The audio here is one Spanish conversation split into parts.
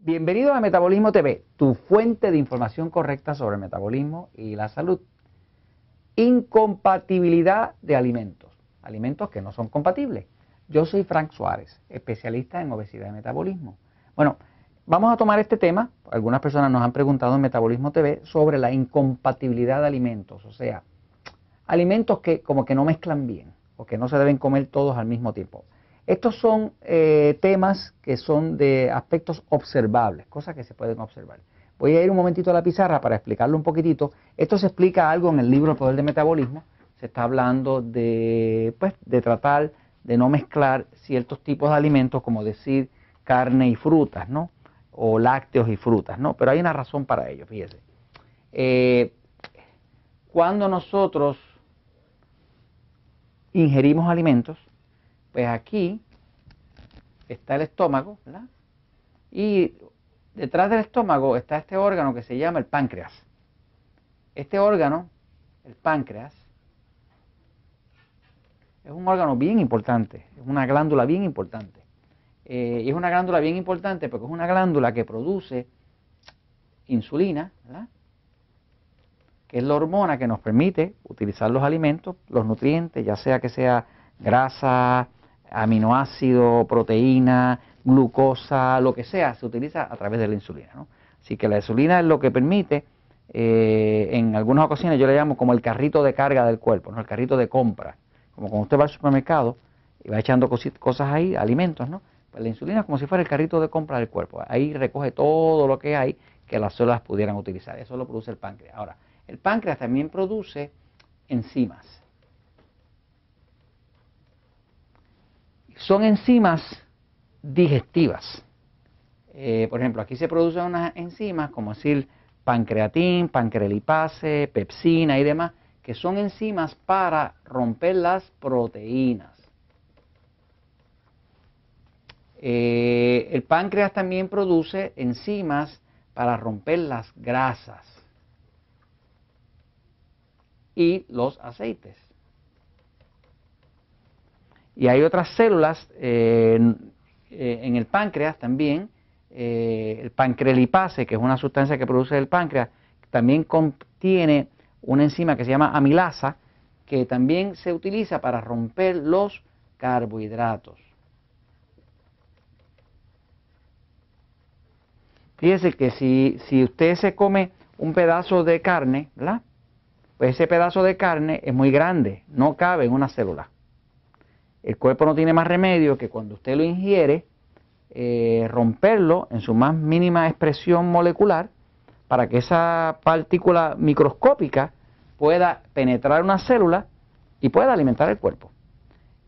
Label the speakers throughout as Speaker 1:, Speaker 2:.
Speaker 1: Bienvenido a Metabolismo TV, tu fuente de información correcta sobre el metabolismo y la salud. Incompatibilidad de alimentos, alimentos que no son compatibles. Yo soy Frank Suárez, especialista en obesidad y metabolismo. Bueno, vamos a tomar este tema, algunas personas nos han preguntado en Metabolismo TV sobre la incompatibilidad de alimentos, o sea, alimentos que como que no mezclan bien o que no se deben comer todos al mismo tiempo. Estos son eh, temas que son de aspectos observables, cosas que se pueden observar. Voy a ir un momentito a la pizarra para explicarlo un poquitito. Esto se explica algo en el libro El Poder del Metabolismo. Se está hablando de, pues, de tratar de no mezclar ciertos tipos de alimentos, como decir carne y frutas, ¿no? O lácteos y frutas, ¿no? Pero hay una razón para ello, fíjese. Eh, cuando nosotros ingerimos alimentos, pues aquí está el estómago, ¿verdad? Y detrás del estómago está este órgano que se llama el páncreas. Este órgano, el páncreas, es un órgano bien importante, es una glándula bien importante. Eh, y es una glándula bien importante porque es una glándula que produce insulina, ¿verdad? que es la hormona que nos permite utilizar los alimentos, los nutrientes, ya sea que sea grasa, aminoácido, proteína, glucosa, lo que sea, se utiliza a través de la insulina. ¿no? Así que la insulina es lo que permite, eh, en algunas ocasiones yo le llamo como el carrito de carga del cuerpo, ¿no? el carrito de compra. Como cuando usted va al supermercado y va echando cosas ahí, alimentos, ¿no? Pues la insulina es como si fuera el carrito de compra del cuerpo. Ahí recoge todo lo que hay que las células pudieran utilizar. Eso lo produce el páncreas. Ahora, el páncreas también produce enzimas. Son enzimas digestivas. Eh, por ejemplo, aquí se producen unas enzimas como decir pancreatín, pancrelipase, pepsina y demás, que son enzimas para romper las proteínas. Eh, el páncreas también produce enzimas para romper las grasas y los aceites. Y hay otras células eh, eh, en el páncreas también, eh, el pancrelipase, que es una sustancia que produce el páncreas, también contiene una enzima que se llama amilasa, que también se utiliza para romper los carbohidratos. Fíjese que si, si usted se come un pedazo de carne, ¿verdad? Pues ese pedazo de carne es muy grande, no cabe en una célula el cuerpo no tiene más remedio que cuando usted lo ingiere, eh, romperlo en su más mínima expresión molecular para que esa partícula microscópica pueda penetrar una célula y pueda alimentar el cuerpo.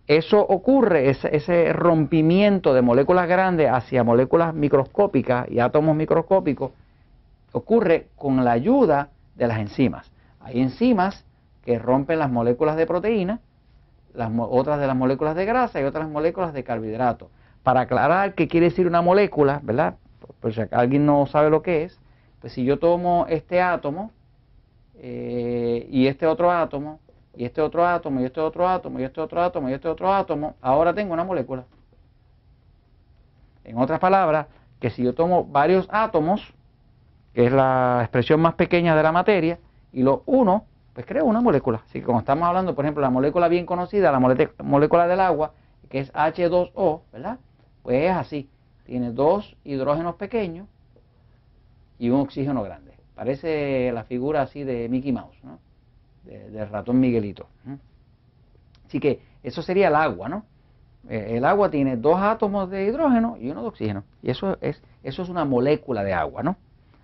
Speaker 1: Eso ocurre, ese, ese rompimiento de moléculas grandes hacia moléculas microscópicas y átomos microscópicos, ocurre con la ayuda de las enzimas. Hay enzimas que rompen las moléculas de proteína las, otras de las moléculas de grasa y otras moléculas de carbohidratos. Para aclarar qué quiere decir una molécula, ¿verdad? Por si alguien no sabe lo que es, pues si yo tomo este átomo eh, y este otro átomo, y este otro átomo, y este otro átomo, y este otro átomo, y este otro átomo, ahora tengo una molécula. En otras palabras, que si yo tomo varios átomos, que es la expresión más pequeña de la materia, y los uno, pues creo una molécula. Así que como estamos hablando, por ejemplo, la molécula bien conocida, la molécula del agua, que es H2O, ¿verdad? Pues es así. Tiene dos hidrógenos pequeños y un oxígeno grande. Parece la figura así de Mickey Mouse, ¿no? del ratón Miguelito. Así que eso sería el agua, ¿no? Eh, el agua tiene dos átomos de hidrógeno y uno de oxígeno. Y eso es, eso es una molécula de agua, ¿no?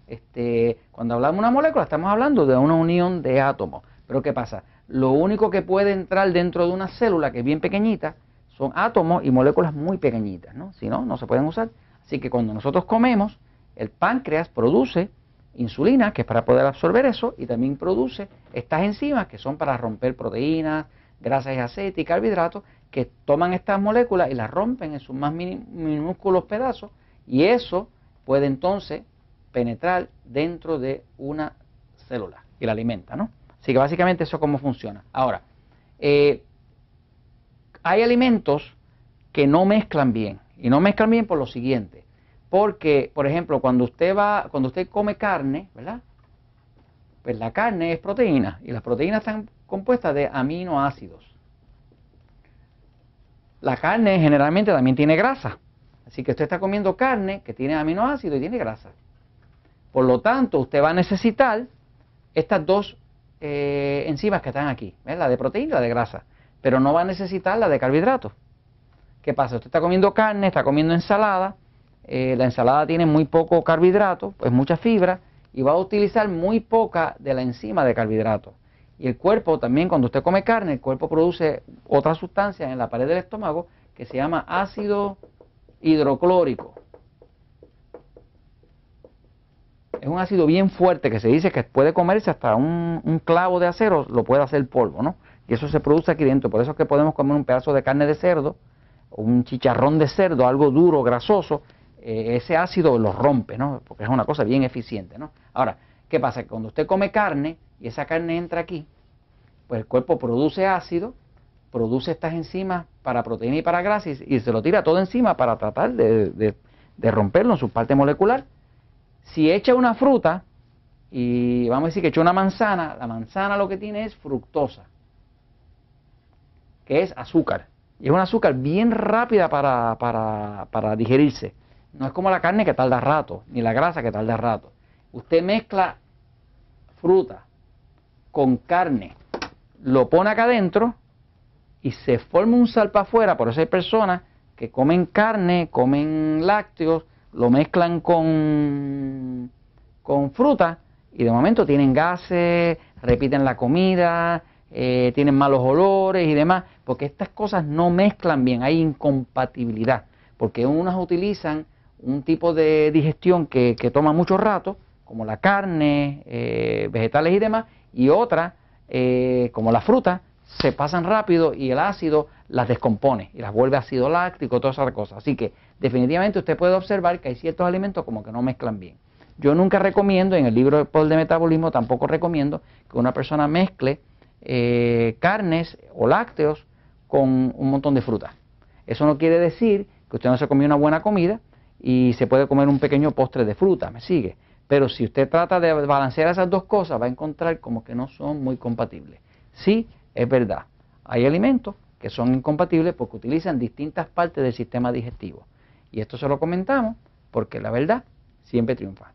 Speaker 1: Este, cuando hablamos de una molécula estamos hablando de una unión de átomos. Pero ¿qué pasa? Lo único que puede entrar dentro de una célula que es bien pequeñita son átomos y moléculas muy pequeñitas, ¿no? Si no, no se pueden usar. Así que cuando nosotros comemos, el páncreas produce insulina, que es para poder absorber eso, y también produce estas enzimas que son para romper proteínas, grasas y aceites y carbohidratos, que toman estas moléculas y las rompen en sus más minúsculos pedazos, y eso puede entonces penetrar dentro de una célula y la alimenta, ¿no? Así que básicamente eso es cómo funciona. Ahora, eh, hay alimentos que no mezclan bien, y no mezclan bien por lo siguiente. Porque, por ejemplo, cuando usted va, cuando usted come carne, ¿verdad? Pues la carne es proteína y las proteínas están compuestas de aminoácidos. La carne generalmente también tiene grasa. Así que usted está comiendo carne que tiene aminoácidos y tiene grasa. Por lo tanto, usted va a necesitar estas dos eh, enzimas que están aquí, la de proteína y la de grasa, pero no va a necesitar la de carbohidratos. ¿Qué pasa? Usted está comiendo carne, está comiendo ensalada, eh, la ensalada tiene muy poco carbohidrato, pues mucha fibra, y va a utilizar muy poca de la enzima de carbohidratos. Y el cuerpo también, cuando usted come carne, el cuerpo produce otra sustancia en la pared del estómago que se llama ácido hidroclórico. Es un ácido bien fuerte que se dice que puede comerse hasta un, clavo de acero, lo puede hacer polvo, ¿no? Y eso se produce aquí dentro. Por eso es que podemos comer un pedazo de carne de cerdo, un chicharrón de cerdo, algo duro, grasoso, eh, ese ácido lo rompe, ¿no? Porque es una cosa bien eficiente, ¿no? Ahora, ¿qué pasa? Que cuando usted come carne y esa carne entra aquí, pues el cuerpo produce ácido, produce estas enzimas para proteína y para grasa y, se lo tira todo encima para tratar de, romperlo en su parte molecular. Si echa una fruta, y vamos a decir que echa una manzana, la manzana lo que tiene es fructosa, que es azúcar. Y es un azúcar bien rápida para, para, para digerirse. No es como la carne que tarda rato, ni la grasa que tarda rato. Usted mezcla fruta con carne, lo pone acá adentro y se forma un sal para afuera. Por eso hay personas que comen carne, comen lácteos, lo mezclan con, con fruta y de momento tienen gases, repiten la comida, eh, tienen malos olores y demás, porque estas cosas no mezclan bien, hay incompatibilidad, porque unas utilizan un tipo de digestión que, toma mucho rato, como la carne, eh, vegetales y demás, y otra, eh, como la fruta, se pasan rápido y el ácido las descompone y las vuelve ácido láctico, todas esas cosas. Así que definitivamente usted puede observar que hay ciertos alimentos como que no mezclan bien. Yo nunca recomiendo, en el libro de de Metabolismo tampoco recomiendo que una persona mezcle eh, carnes o lácteos con un montón de fruta. Eso no quiere decir que usted no se comió una buena comida, y se puede comer un pequeño postre de fruta, ¿me sigue? Pero si usted trata de balancear esas dos cosas, va a encontrar como que no son muy compatibles. Sí, es verdad, hay alimentos que son incompatibles porque utilizan distintas partes del sistema digestivo. Y esto se lo comentamos porque la verdad siempre triunfa.